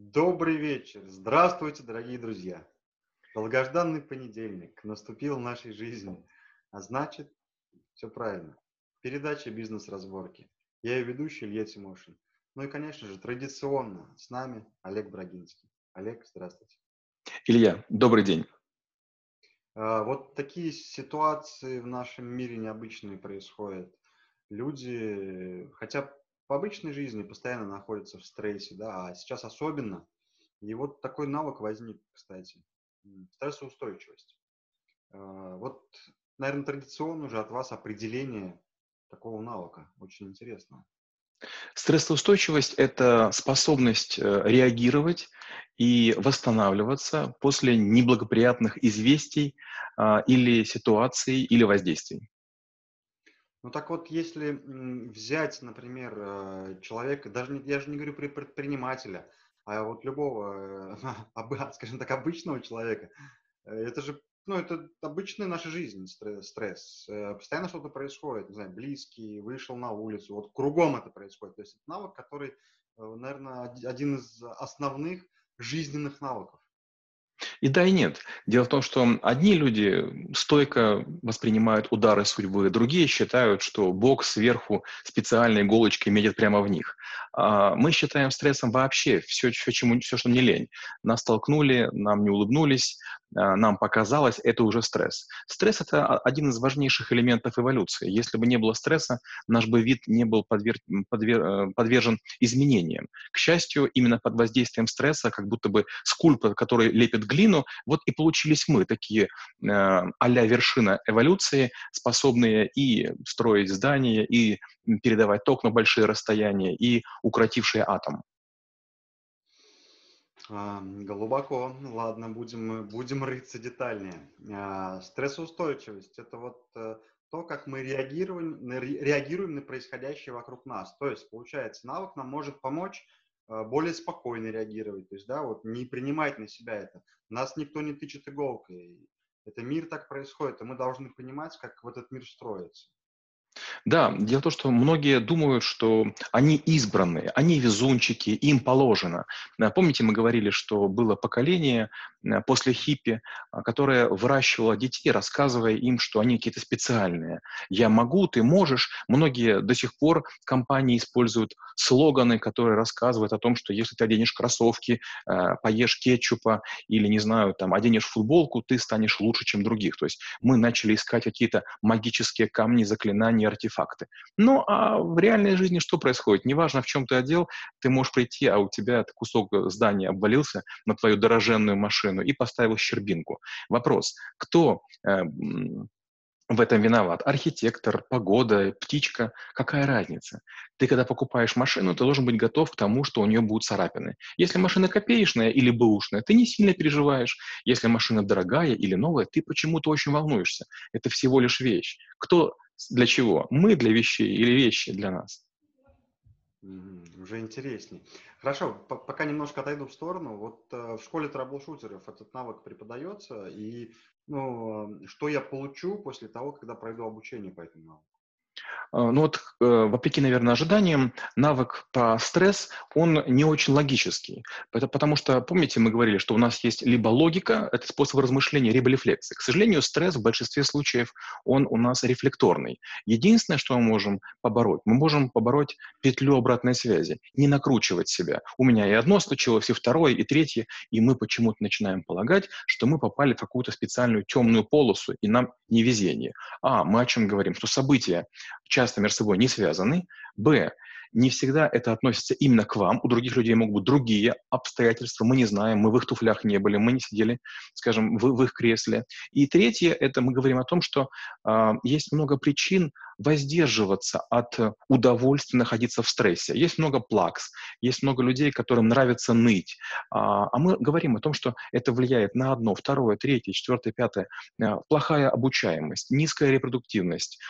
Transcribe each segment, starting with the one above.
Добрый вечер. Здравствуйте, дорогие друзья. Долгожданный понедельник наступил в нашей жизни. А значит, все правильно. Передача «Бизнес-разборки». Я ее ведущий Илья Тимошин. Ну и, конечно же, традиционно с нами Олег Брагинский. Олег, здравствуйте. Илья, добрый день. А, вот такие ситуации в нашем мире необычные происходят. Люди, хотя по обычной жизни постоянно находятся в стрессе, да, а сейчас особенно. И вот такой навык возник, кстати, стрессоустойчивость. А, вот, наверное, традиционно уже от вас определение такого навыка. Очень интересно. Стрессоустойчивость– это способность э, реагировать и восстанавливаться после неблагоприятных известий а, или ситуаций, или воздействий. Ну так вот, если взять, например, э, человека, даже не, я же не говорю про предпринимателя, а вот любого, скажем так, обычного человека, э, это же, ну, это обычная наша жизнь, стресс. Э, постоянно что-то происходит, не знаю, близкий, вышел на улицу, вот кругом это происходит. То есть это навык, который, наверное, один из основных жизненных навыков. И да, и нет. Дело в том, что одни люди стойко воспринимают удары судьбы, другие считают, что Бог сверху специальной иголочкой метит прямо в них. А мы считаем стрессом вообще все, все, чему, все, что не лень. Нас толкнули, нам не улыбнулись, нам показалось, это уже стресс. Стресс – это один из важнейших элементов эволюции. Если бы не было стресса, наш бы вид не был подвер... Подвер... Э, подвержен изменениям. К счастью, именно под воздействием стресса, как будто бы скульптор, который лепит глину, вот и получились мы, такие э, а-ля вершина эволюции, способные и строить здания, и передавать ток на большие расстояния, и укротившие атом. А, глубоко. Ладно, будем, будем рыться детальнее. А, стрессоустойчивость – это вот э, то, как мы реагируем, реагируем на происходящее вокруг нас. То есть, получается, навык нам может помочь э, более спокойно реагировать, то есть, да, вот не принимать на себя это. Нас никто не тычет иголкой. Это мир так происходит, и мы должны понимать, как в этот мир строится. Да, дело в том, что многие думают, что они избранные, они везунчики, им положено. Э, помните, мы говорили, что было поколение после хиппи, а, которое выращивало детей, рассказывая им, что они какие-то специальные. «Я могу, ты можешь». Многие до сих пор компании используют слоганы, которые рассказывают о том, что если ты оденешь кроссовки, э, поешь кетчупа или, не знаю, там, оденешь футболку, ты станешь лучше, чем других. То есть мы начали искать какие-то магические камни, заклинания, артефакты. Ну, а в реальной жизни что происходит? Неважно, в чем ты одел, ты можешь прийти, а у тебя кусок здания обвалился на твою дороженную машину и поставил щербинку. Вопрос, кто э, в этом виноват? Архитектор, погода, птичка, какая разница? Ты, когда покупаешь машину, ты должен быть готов к тому, что у нее будут царапины. Если машина копеечная или бэушная, ты не сильно переживаешь. Если машина дорогая или новая, ты почему-то очень волнуешься. Это всего лишь вещь. Кто для чего? Мы для вещей или вещи для нас? Уже интересней. Хорошо, пока немножко отойду в сторону. Вот э, в школе трэблшутеров этот навык преподается, и ну, что я получу после того, когда пройду обучение по этому навыку? А, ну вот, э, вопреки, наверное, ожиданиям, навык по стресс, он не очень логический. Это потому что, помните, мы говорили, что у нас есть либо логика, это способ размышления, либо рефлексы. К сожалению, стресс в большинстве случаев, он у нас рефлекторный. Единственное, что мы можем побороть, мы можем побороть петлю обратной связи, не накручивать себя. У меня и одно случилось, и второе, и третье, и мы почему-то начинаем полагать, что мы попали в какую-то специальную темную полосу, и нам невезение. А, мы о чем говорим? Что события часто между собой не связаны. Б. Не всегда это относится именно к вам. У других людей могут быть другие обстоятельства. Мы не знаем, мы в их туфлях не были, мы не сидели, скажем, в, в их кресле. И третье, это мы говорим о том, что э, есть много причин воздерживаться от удовольствия находиться в стрессе. Есть много плакс, есть много людей, которым нравится ныть. А, а мы говорим о том, что это влияет на одно, второе, третье, четвертое, пятое. А, плохая обучаемость, низкая репродуктивность,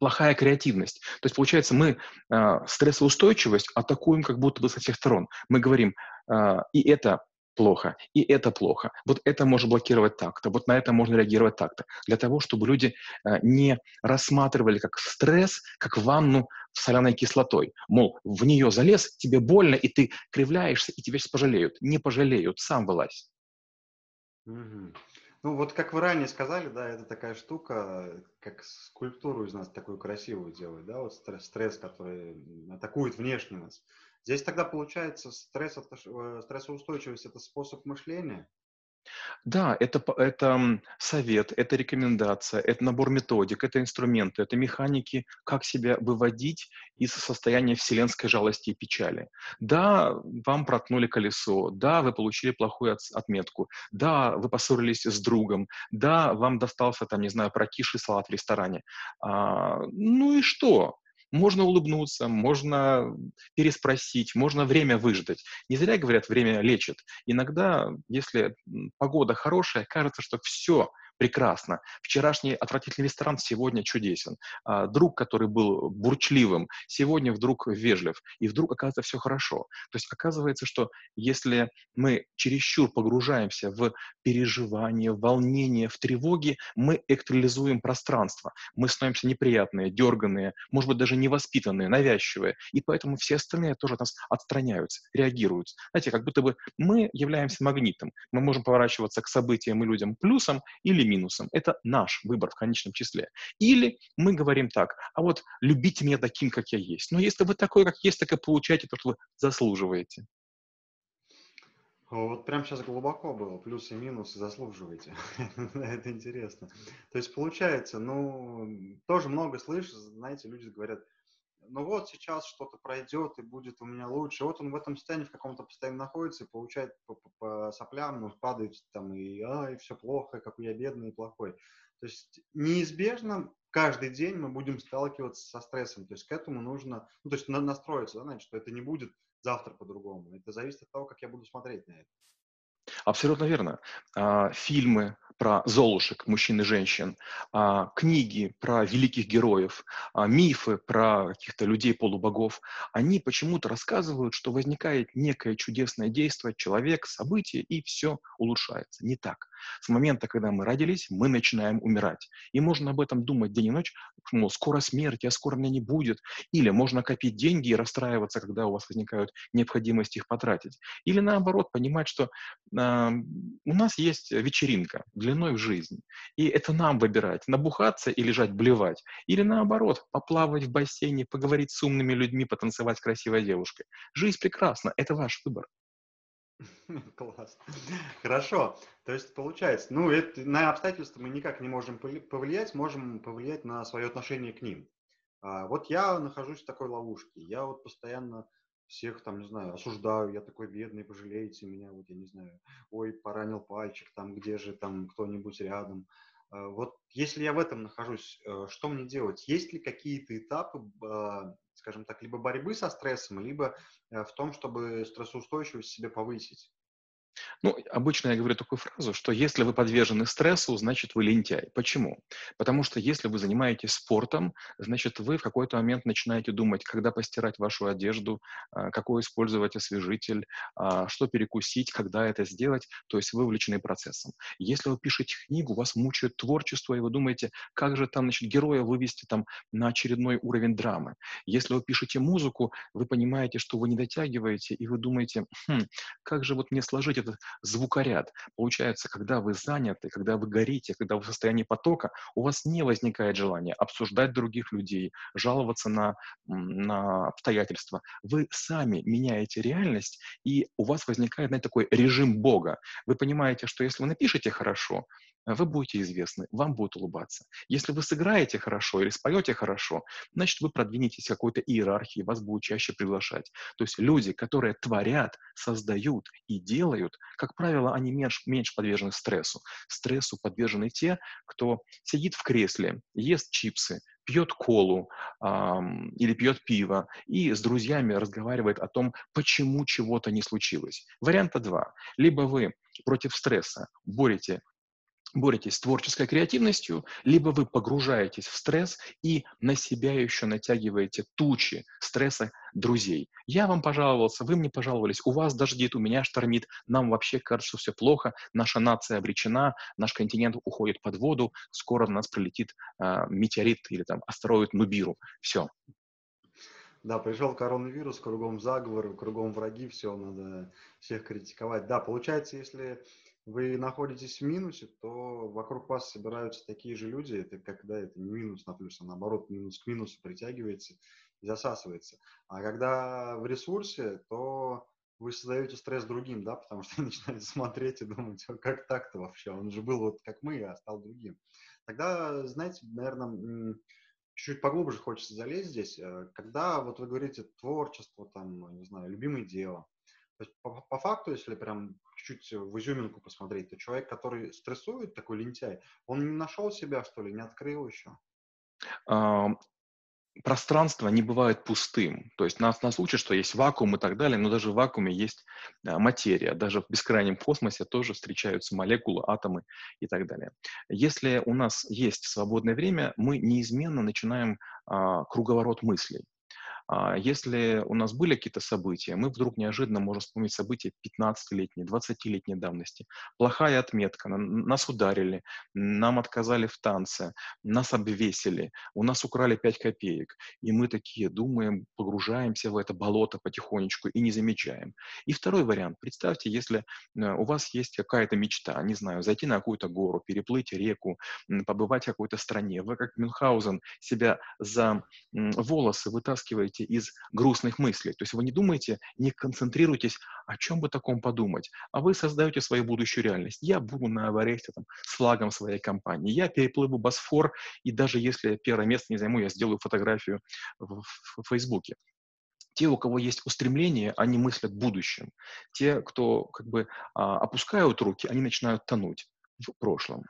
плохая креативность. То есть, получается, мы э, стрессоустойчивость атакуем как будто бы со всех сторон. Мы говорим, э, и это плохо, и это плохо. Вот это можно блокировать так-то, вот на это можно реагировать так-то. Для того, чтобы люди э, не рассматривали как стресс, как ванну с соляной кислотой. Мол, в нее залез, тебе больно, и ты кривляешься, и тебя сейчас пожалеют. Не пожалеют, сам вылазь. Мгм. Ну, вот как вы ранее сказали, да, это такая штука, как скульптуру из нас такую красивую делает, да, вот стресс, который атакует внешне нас. Здесь тогда получается стресс, э, стрессоустойчивость– это способ мышления, да, это, это совет, это рекомендация, это набор методик, это инструменты, это механики, как себя выводить из состояния вселенской жалости и печали. Да, вам проткнули колесо, да, вы получили плохую от, отметку, да, вы поссорились с другом, да, вам достался, там, не знаю, прокисший салат в ресторане. А, ну и что? Можно улыбнуться, можно переспросить, можно время выждать. Не зря говорят, время лечит. Иногда, если погода хорошая, кажется, что все, прекрасно. Вчерашний отвратительный ресторан сегодня чудесен. А, друг, который был бурчливым, сегодня вдруг вежлив. И вдруг оказывается все хорошо. То есть оказывается, что если мы чересчур погружаемся в переживание, в волнение, в тревоги, мы экстрализуем пространство. Мы становимся неприятные, дерганные, может быть, даже невоспитанные, навязчивые. И поэтому все остальные тоже от нас отстраняются, реагируют. Знаете, как будто бы мы являемся магнитом. Мы можем поворачиваться к событиям и людям плюсом или минусом. Это наш выбор в конечном числе. Или мы говорим так, а вот любите меня таким, как я есть. Но если вы такой, как есть, так и получаете то, что вы заслуживаете. Вот прям сейчас глубоко было, плюсы и минусы заслуживаете. Это интересно. То есть получается, ну, тоже много слышишь, знаете, люди говорят, ну вот сейчас что-то пройдет и будет у меня лучше. Вот он в этом состоянии в каком-то постоянно находится и получает по, по, по соплям, ну, падает там и, ай, все плохо, какой я бедный и плохой. То есть неизбежно каждый день мы будем сталкиваться со стрессом. То есть к этому нужно, ну, то есть настроиться, да, значит, что это не будет завтра по-другому. Это зависит от того, как я буду смотреть на это. Абсолютно верно. А, фильмы про золушек, мужчин и женщин, а, книги про великих героев, а, мифы про каких-то людей-полубогов, они почему-то рассказывают, что возникает некое чудесное действие, человек, событие, и все улучшается. Не так. С момента, когда мы родились, мы начинаем умирать. И можно об этом думать день и ночь, мол, скоро смерть, а скоро меня не будет. Или можно копить деньги и расстраиваться, когда у вас возникают необходимость их потратить. Или наоборот, понимать, что у нас есть вечеринка длиной в жизнь. И это нам выбирать, набухаться и лежать блевать. Или наоборот, поплавать в бассейне, поговорить с умными людьми, потанцевать с красивой девушкой. Жизнь прекрасна, это ваш выбор. Класс. Хорошо. То есть получается, ну, это, на обстоятельства мы никак не можем повлиять, можем повлиять на свое отношение к ним. А, вот я нахожусь в такой ловушке. Я вот постоянно всех там, не знаю, осуждаю, я такой бедный, пожалейте меня, вот я не знаю, ой, поранил пальчик, там, где же там кто-нибудь рядом. А, вот если я в этом нахожусь, э, что мне делать? Есть ли какие-то этапы а, скажем так, либо борьбы со стрессом, либо э, в том, чтобы стрессоустойчивость себе повысить. Ну, обычно я говорю такую фразу, что если вы подвержены стрессу, значит вы лентяй. Почему? Потому что если вы занимаетесь спортом, значит вы в какой-то момент начинаете думать, когда постирать вашу одежду, а, какой использовать освежитель, а, что перекусить, когда это сделать, то есть вы увлечены процессом. Если вы пишете книгу, вас мучает творчество, и вы думаете, как же там, значит, героя вывести там на очередной уровень драмы. Если вы пишете музыку, вы понимаете, что вы не дотягиваете, и вы думаете, хм, как же вот мне сложить этот звукоряд. Получается, когда вы заняты, когда вы горите, когда вы в состоянии потока, у вас не возникает желания обсуждать других людей, жаловаться на, на обстоятельства. Вы сами меняете реальность, и у вас возникает знаете, такой режим Бога. Вы понимаете, что если вы напишете хорошо, вы будете известны, вам будут улыбаться. Если вы сыграете хорошо или споете хорошо, значит, вы продвинетесь в какой-то иерархии, вас будут чаще приглашать. То есть люди, которые творят, создают и делают, как правило, они меньше, меньше подвержены стрессу. Стрессу подвержены те, кто сидит в кресле, ест чипсы, пьет колу эм, или пьет пиво и с друзьями разговаривает о том, почему чего-то не случилось. Варианта два. Либо вы против стресса борете боретесь с творческой креативностью, либо вы погружаетесь в стресс и на себя еще натягиваете тучи стресса друзей. Я вам пожаловался, вы мне пожаловались, у вас дождит, у меня штормит, нам вообще кажется, все плохо, наша нация обречена, наш континент уходит под воду, скоро на нас прилетит э, метеорит или там астероид Нубиру. Все. Да, пришел коронавирус, кругом заговор, кругом враги, все, надо всех критиковать. Да, получается, если вы находитесь в минусе, то вокруг вас собираются такие же люди, это когда это не минус на плюс, а наоборот минус к минусу притягивается и засасывается. А когда в ресурсе, то вы создаете стресс другим, да, потому что начинаете смотреть и думать, как так-то вообще, он же был вот как мы, а стал другим. Тогда, знаете, наверное, чуть-чуть поглубже хочется залезть здесь. Э, когда вот вы говорите творчество, там, не знаю, любимое дело, то есть по, по факту, если прям чуть-чуть в изюминку посмотреть, то человек, который стрессует, такой лентяй, он не нашел себя, что ли, не открыл еще? пространство не бывает пустым. То есть нас, нас учат, что есть вакуум и так далее, но даже в вакууме есть а, материя. Даже в бескрайнем космосе тоже встречаются молекулы, атомы и так далее. Если у нас есть свободное время, мы неизменно начинаем а, круговорот мыслей. А если у нас были какие-то события, мы вдруг неожиданно можем вспомнить события 15-летней, 20-летней давности. Плохая отметка, нас ударили, нам отказали в танце, нас обвесили, у нас украли 5 копеек. И мы такие думаем, погружаемся в это болото потихонечку и не замечаем. И второй вариант. Представьте, если э, у вас есть какая-то мечта, не знаю, зайти на какую-то гору, переплыть реку, побывать в какой-то стране. Вы как Мюнхгаузен себя за волосы вытаскиваете выходите из грустных мыслей. То есть вы не думаете, не концентрируйтесь, о чем бы таком подумать, а вы создаете свою будущую реальность. Я буду на Эвересте там, с флагом своей компании, я переплыву Босфор, и даже если первое место не займу, я сделаю фотографию в, в, в Фейсбуке те, у кого есть устремление, они мыслят будущем. Те, кто как бы а, опускают руки, они начинают тонуть в прошлом.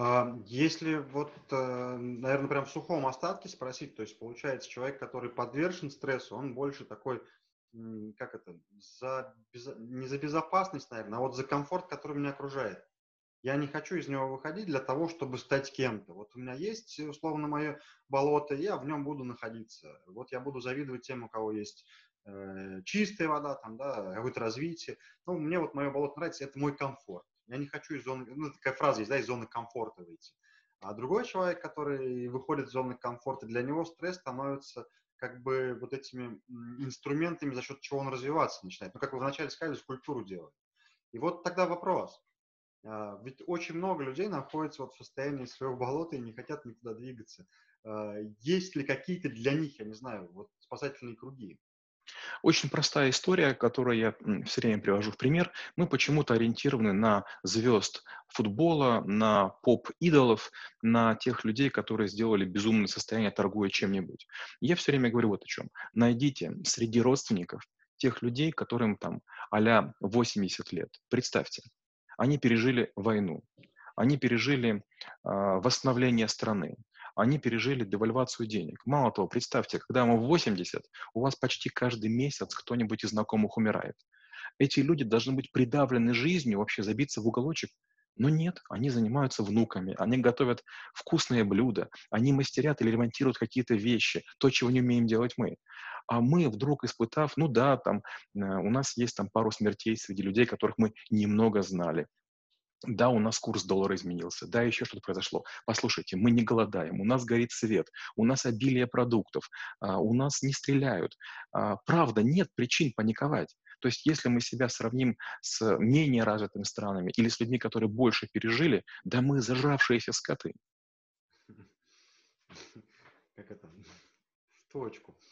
А, если вот, э, наверное, прям в сухом остатке спросить, то есть получается человек, который подвержен стрессу, он больше такой, как это, за, не за безопасность, наверное, а вот за комфорт, который меня окружает. Я не хочу из него выходить для того, чтобы стать кем-то. Вот у меня есть, условно, мое болото, я в нем буду находиться. Вот я буду завидовать тем, у кого есть э, чистая вода, там, да, какое-то развитие. Ну, мне вот мое болото нравится, это мой комфорт. Я не хочу из зоны, ну, такая фраза есть, да, из зоны комфорта выйти. А другой человек, который выходит из зоны комфорта, для него стресс становится как бы вот этими инструментами, за счет чего он развиваться начинает. Ну, как вы вначале сказали, скульптуру делать. И вот тогда вопрос. А, ведь очень много людей находятся вот в состоянии своего болота и не хотят никуда двигаться. А, есть ли какие-то для них, я не знаю, вот спасательные круги? Очень простая история, которую я все время привожу в пример. Мы почему-то ориентированы на звезд футбола, на поп-идолов, на тех людей, которые сделали безумное состояние, торгуя чем-нибудь. Я все время говорю вот о чем. Найдите среди родственников тех людей, которым там а 80 лет. Представьте, они пережили войну, они пережили э, восстановление страны, они пережили девальвацию денег. Мало того, представьте, когда вам 80, у вас почти каждый месяц кто-нибудь из знакомых умирает. Эти люди должны быть придавлены жизнью, вообще забиться в уголочек. Но нет, они занимаются внуками, они готовят вкусные блюда, они мастерят или ремонтируют какие-то вещи, то, чего не умеем делать мы. А мы вдруг испытав, ну да, там э, у нас есть там пару смертей среди людей, которых мы немного знали. Да, у нас курс доллара изменился, да, еще что-то произошло. Послушайте, мы не голодаем, у нас горит свет, у нас обилие продуктов, а, у нас не стреляют. А, правда, нет причин паниковать. То есть если мы себя сравним с менее развитыми странами или с людьми, которые больше пережили, да мы зажравшиеся скоты. Как это? В точку.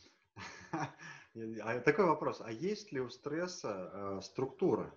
А такой вопрос. А есть ли у стресса э, структура?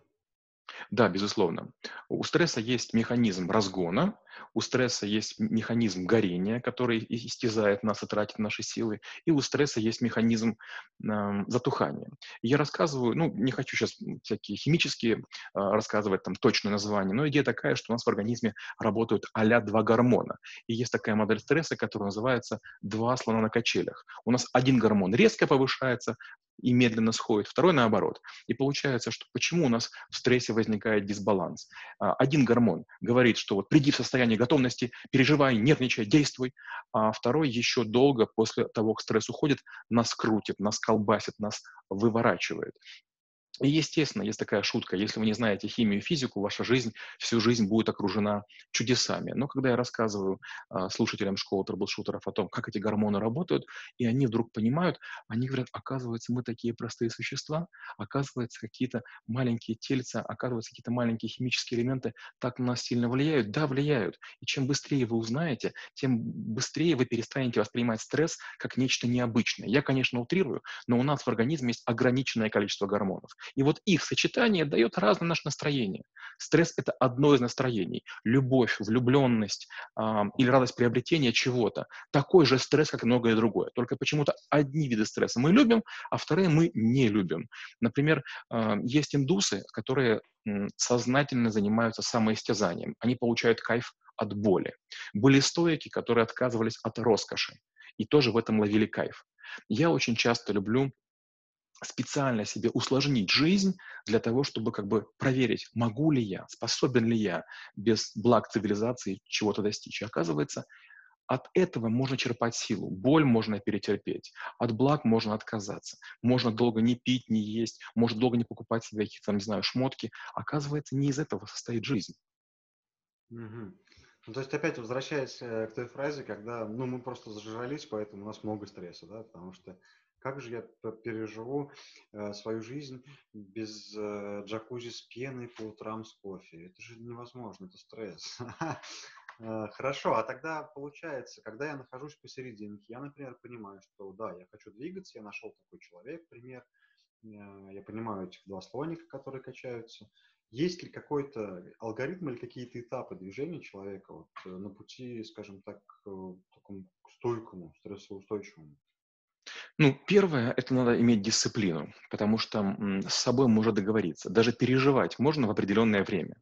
Да, безусловно. У стресса есть механизм разгона, у стресса есть механизм горения, который истязает нас и тратит наши силы, и у стресса есть механизм э, затухания. Я рассказываю, ну, не хочу сейчас всякие химические э, рассказывать там точное название, но идея такая, что у нас в организме работают а два гормона. И есть такая модель стресса, которая называется «два слона на качелях». У нас один гормон резко повышается, и медленно сходит, второй наоборот. И получается, что почему у нас в стрессе возникает дисбаланс? А, один гормон говорит, что вот приди в состояние готовности, переживай, нервничай, действуй, а второй еще долго после того, как стресс уходит, нас крутит, нас колбасит, нас выворачивает. И, естественно, есть такая шутка, если вы не знаете химию и физику, ваша жизнь всю жизнь будет окружена чудесами. Но когда я рассказываю а, слушателям школы трэблшутеров о том, как эти гормоны работают, и они вдруг понимают, они говорят, оказывается, мы такие простые существа, оказывается, какие-то маленькие тельца, оказывается, какие-то маленькие химические элементы так на нас сильно влияют. Да, влияют. И чем быстрее вы узнаете, тем быстрее вы перестанете воспринимать стресс как нечто необычное. Я, конечно, утрирую, но у нас в организме есть ограниченное количество гормонов. И вот их сочетание дает разное наше настроение. Стресс – это одно из настроений. Любовь, влюбленность э, или радость приобретения чего-то. Такой же стресс, как и многое другое. Только почему-то одни виды стресса мы любим, а вторые мы не любим. Например, э, есть индусы, которые сознательно занимаются самоистязанием. Они получают кайф от боли. Были стоики, которые отказывались от роскоши и тоже в этом ловили кайф. Я очень часто люблю специально себе усложнить жизнь для того, чтобы как бы проверить, могу ли я, способен ли я без благ цивилизации чего-то достичь. И оказывается, от этого можно черпать силу. Боль можно перетерпеть. От благ можно отказаться. Можно долго не пить, не есть. Можно долго не покупать себе какие-то, не знаю, шмотки. Оказывается, не из этого состоит жизнь. Угу. Ну, то есть опять возвращаясь э, к той фразе, когда ну, мы просто зажрались, поэтому у нас много стресса, да, потому что как же я переживу э, свою жизнь без э, джакузи с пеной по утрам с кофе? Это же невозможно, это стресс. Э, хорошо, а тогда получается, когда я нахожусь посерединке, я, например, понимаю, что да, я хочу двигаться, я нашел такой человек, пример, я понимаю этих два слоника, которые качаются. Есть ли какой-то алгоритм или какие-то этапы движения человека вот, на пути, скажем так, к такому стойкому, стрессоустойчивому? Ну, первое, это надо иметь дисциплину, потому что с собой можно договориться. Даже переживать можно в определенное время.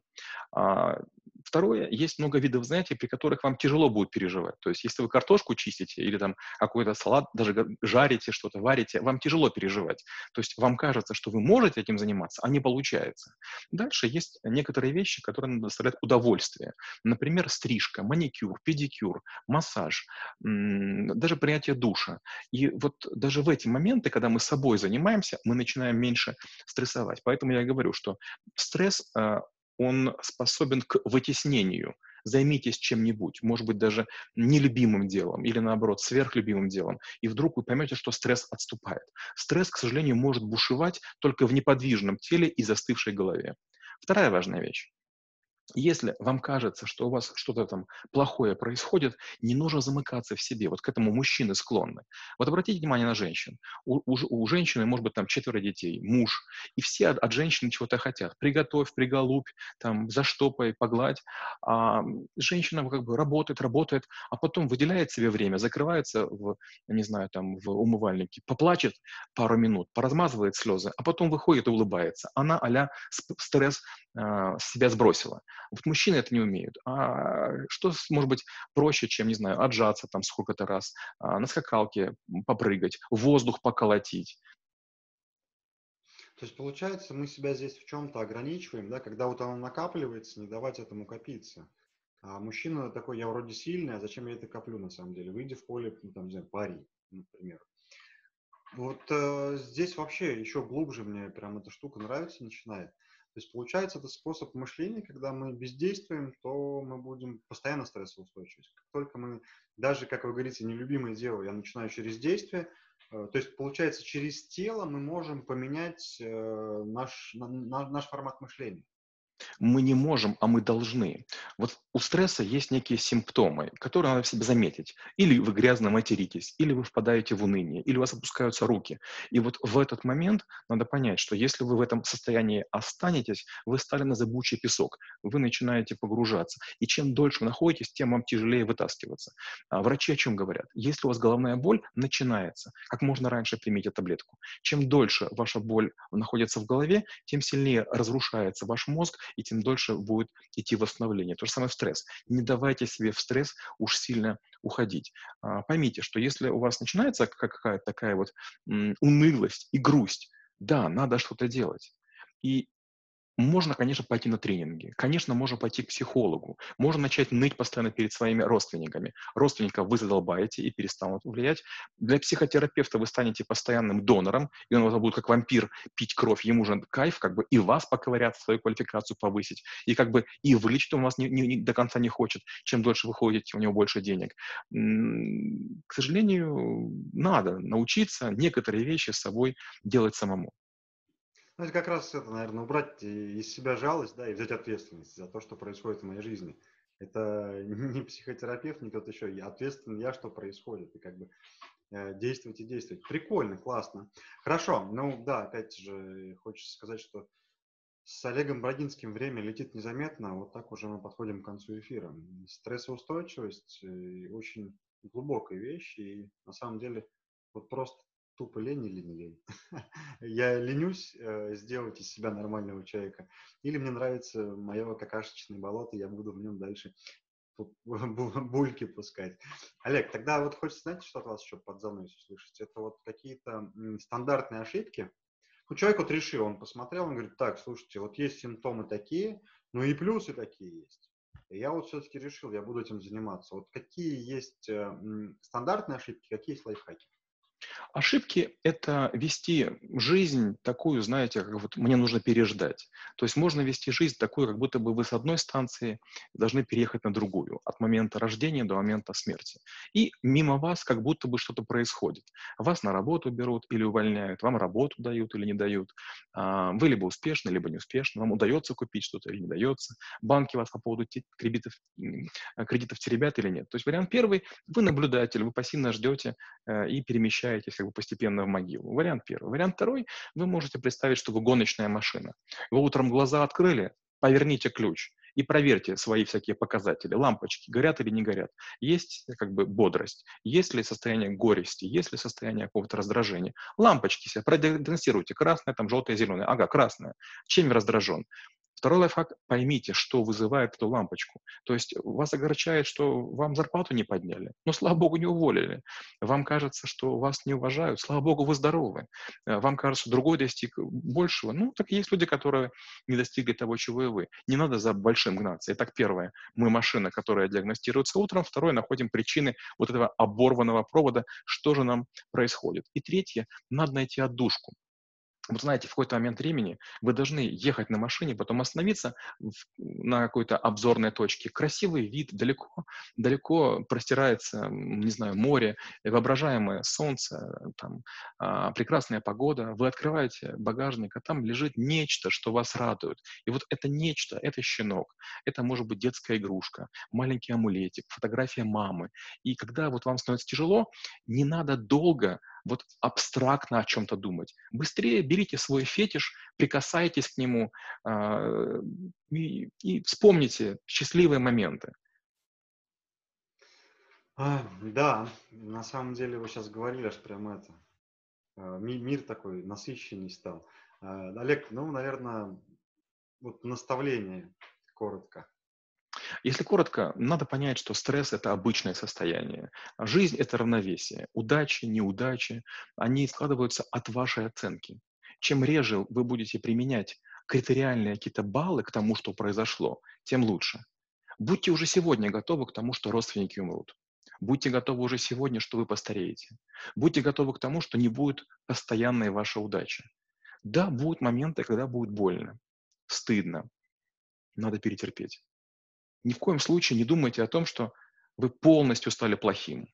Второе, есть много видов занятий, при которых вам тяжело будет переживать. То есть, если вы картошку чистите или там какой-то салат, даже жарите что-то, варите, вам тяжело переживать. То есть, вам кажется, что вы можете этим заниматься, а не получается. Дальше есть некоторые вещи, которые надо доставлять удовольствие. Например, стрижка, маникюр, педикюр, массаж, даже принятие душа. И вот даже в эти моменты, когда мы собой занимаемся, мы начинаем меньше стрессовать. Поэтому я говорю, что стресс а, он способен к вытеснению. Займитесь чем-нибудь, может быть, даже нелюбимым делом или, наоборот, сверхлюбимым делом, и вдруг вы поймете, что стресс отступает. Стресс, к сожалению, может бушевать только в неподвижном теле и застывшей голове. Вторая важная вещь. Если вам кажется, что у вас что-то там плохое происходит, не нужно замыкаться в себе. Вот к этому мужчины склонны. Вот обратите внимание на женщин. У, у, у женщины может быть там четверо детей, муж, и все от, от женщины чего-то хотят. Приготовь, приголубь, там, заштопай, погладь. А женщина как бы работает, работает, а потом выделяет себе время, закрывается в, не знаю, там, в умывальнике, поплачет пару минут, поразмазывает слезы, а потом выходит и улыбается. Она а стресс э, себя сбросила. Вот мужчины это не умеют. А что может быть проще, чем, не знаю, отжаться там сколько-то раз, а, на скакалке попрыгать, воздух поколотить? То есть, получается, мы себя здесь в чем-то ограничиваем, да, когда вот оно накапливается, не давать этому копиться. А мужчина такой, я вроде сильный, а зачем я это коплю на самом деле? Выйди в поле, ну, там, не знаю, пари, например. Вот э, здесь вообще еще глубже мне прям эта штука нравится, начинает. То есть получается это способ мышления, когда мы бездействуем, то мы будем постоянно стрессоустойчивы. Как только мы, даже, как вы говорите, нелюбимое дело, я начинаю через действие, э, то есть получается через тело мы можем поменять э, наш, наш формат мышления мы не можем, а мы должны. Вот у стресса есть некие симптомы, которые надо в себе заметить. Или вы грязно материтесь, или вы впадаете в уныние, или у вас опускаются руки. И вот в этот момент надо понять, что если вы в этом состоянии останетесь, вы стали на зыбучий песок, вы начинаете погружаться. И чем дольше вы находитесь, тем вам тяжелее вытаскиваться. А врачи о чем говорят? Если у вас головная боль начинается, как можно раньше примите таблетку. Чем дольше ваша боль находится в голове, тем сильнее разрушается ваш мозг, и тем дольше будет идти восстановление. То же самое в стресс. Не давайте себе в стресс уж сильно уходить. А, поймите, что если у вас начинается какая-то такая вот унылость и грусть, да, надо что-то делать. И можно, конечно, пойти на тренинги, конечно, можно пойти к психологу, можно начать ныть постоянно перед своими родственниками. Родственников вы задолбаете и перестанут влиять. Для психотерапевта вы станете постоянным донором, и он будет как вампир пить кровь, ему же кайф, как бы и вас поковырять, свою квалификацию повысить, и как бы и вылечить он вас не, не, не, до конца не хочет. Чем дольше вы ходите, у него больше денег. К сожалению, надо научиться некоторые вещи с собой делать самому. Ну, это как раз это, наверное, убрать из себя жалость, да, и взять ответственность за то, что происходит в моей жизни. Это не психотерапевт, не кто-то еще. Я ответственен я, что происходит. И как бы э, действовать и действовать. Прикольно, классно. Хорошо, ну да, опять же, хочется сказать, что с Олегом Бродинским время летит незаметно. Вот так уже мы подходим к концу эфира. Стрессоустойчивость э, очень глубокая вещь. И на самом деле вот просто тупо лень или не лень. я ленюсь э, сделать из себя нормального человека. Или мне нравится мое какашечное болото, я буду в нем дальше бульки пускать. Олег, тогда вот хочется, знаете, что от вас еще под занос услышать? Это вот какие-то стандартные ошибки. Ну, человек вот решил, он посмотрел, он говорит, так, слушайте, вот есть симптомы такие, ну и плюсы такие есть. Я вот все-таки решил, я буду этим заниматься. Вот какие есть э, стандартные ошибки, какие есть лайфхаки? Ошибки – это вести жизнь такую, знаете, как вот мне нужно переждать. То есть можно вести жизнь такую, как будто бы вы с одной станции должны переехать на другую, от момента рождения до момента смерти. И мимо вас как будто бы что-то происходит. Вас на работу берут или увольняют, вам работу дают или не дают. А, вы либо успешны, либо не успешны, вам удается купить что-то или не дается. Банки вас по поводу кредитов, кредитов теребят или нет. То есть вариант первый – вы наблюдатель, вы пассивно ждете э, и перемещаетесь как бы постепенно в могилу. Вариант первый. Вариант второй, вы можете представить, что вы гоночная машина. Вы утром глаза открыли, поверните ключ и проверьте свои всякие показатели. Лампочки горят или не горят. Есть как бы бодрость, есть ли состояние горести, есть ли состояние какого-то раздражения. Лампочки себе продиагностируйте. Красная, там желтая, зеленая. Ага, красная. Чем раздражен? Второй лайфхак – поймите, что вызывает эту лампочку. То есть вас огорчает, что вам зарплату не подняли, но, слава богу, не уволили. Вам кажется, что вас не уважают, слава богу, вы здоровы. Э, вам кажется, что другой достиг большего. Ну, так есть люди, которые не достигли того, чего и вы. Не надо за большим гнаться. Итак, первое – мы машина, которая диагностируется утром. Второе – находим причины вот этого оборванного провода, что же нам происходит. И третье – надо найти отдушку вот знаете, в какой-то момент времени вы должны ехать на машине, потом остановиться в, на какой-то обзорной точке. Красивый вид, далеко, далеко простирается, не знаю, море, воображаемое солнце, там, а, прекрасная погода. Вы открываете багажник, а там лежит нечто, что вас радует. И вот это нечто, это щенок, это может быть детская игрушка, маленький амулетик, фотография мамы. И когда вот вам становится тяжело, не надо долго вот абстрактно о чем-то думать. Быстрее берите свой фетиш, прикасайтесь к нему э, и, и вспомните счастливые моменты. А, да, на самом деле вы сейчас говорили аж прям это. А, мир такой насыщенный стал. А, Олег, ну, наверное, вот наставление коротко. Если коротко, надо понять, что стресс – это обычное состояние. Жизнь – это равновесие. Удачи, неудачи, они складываются от вашей оценки. Чем реже вы будете применять критериальные какие-то баллы к тому, что произошло, тем лучше. Будьте уже сегодня готовы к тому, что родственники умрут. Будьте готовы уже сегодня, что вы постареете. Будьте готовы к тому, что не будет постоянной ваша удача. Да, будут моменты, когда будет больно, стыдно, надо перетерпеть ни в коем случае не думайте о том, что вы полностью стали плохим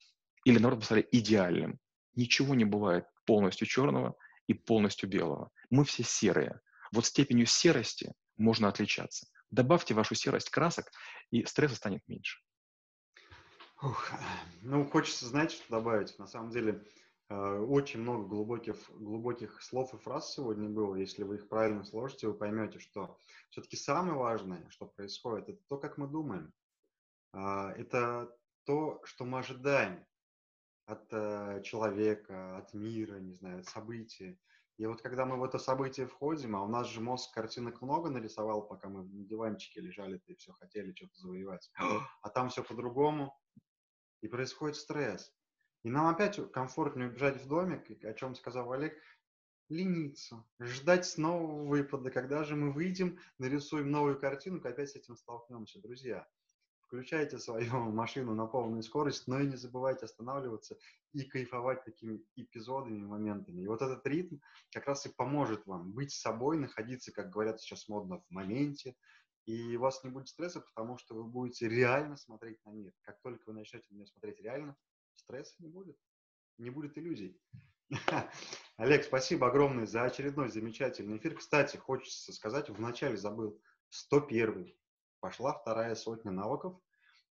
или, наоборот, стали идеальным. Ничего не бывает полностью черного и полностью белого. Мы все серые. Вот степенью серости можно отличаться. Добавьте вашу серость красок, и стресса станет меньше. Ух, ну, хочется, знаете, что добавить. На самом деле, очень много глубоких, глубоких слов и фраз сегодня было. Если вы их правильно сложите, вы поймете, что все-таки самое важное, что происходит, это то, как мы думаем. А, это то, что мы ожидаем от э, человека, от мира, не знаю, от события. И вот когда мы в это событие входим, а у нас же мозг картинок много нарисовал, пока мы на диванчике лежали и все хотели что-то завоевать, а там все по-другому, и происходит стресс. И нам опять комфортнее убежать в домик, о чем сказал Олег, лениться, ждать нового выпада, когда же мы выйдем, нарисуем новую картинку, опять с этим столкнемся. Друзья, включайте свою машину на полную скорость, но и не забывайте останавливаться и кайфовать такими эпизодами, моментами. И вот этот ритм как раз и поможет вам быть собой, находиться, как говорят сейчас модно, в моменте, и у вас не будет стресса, потому что вы будете реально смотреть на мир. Как только вы начнете на него смотреть реально, стресса не будет, не будет иллюзий. Олег, спасибо огромное за очередной замечательный эфир. Кстати, хочется сказать, вначале забыл, 101 пошла вторая сотня навыков,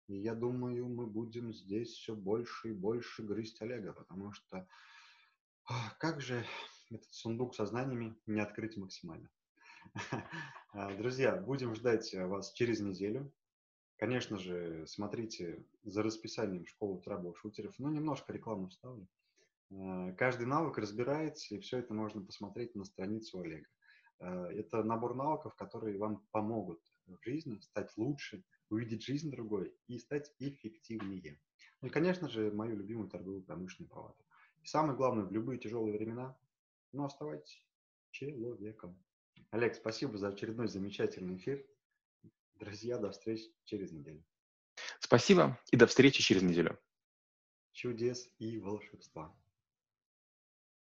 и я думаю, мы будем здесь все больше и больше грызть Олега, потому что как же этот сундук со знаниями не открыть максимально. Друзья, будем ждать вас через неделю. Конечно же, смотрите за расписанием школы трабл-шутеров. Ну, немножко рекламу вставлю. Э, каждый навык разбирается, и все это можно посмотреть на страницу Олега. Э, это набор навыков, которые вам помогут в жизни стать лучше, увидеть жизнь другой и стать эффективнее. Ну и, конечно же, мою любимую торговую промышленную палату. И самое главное, в любые тяжелые времена, ну, оставайтесь человеком. Олег, спасибо за очередной замечательный эфир. Друзья, до встречи через неделю. Спасибо и до встречи через неделю. Чудес и волшебства.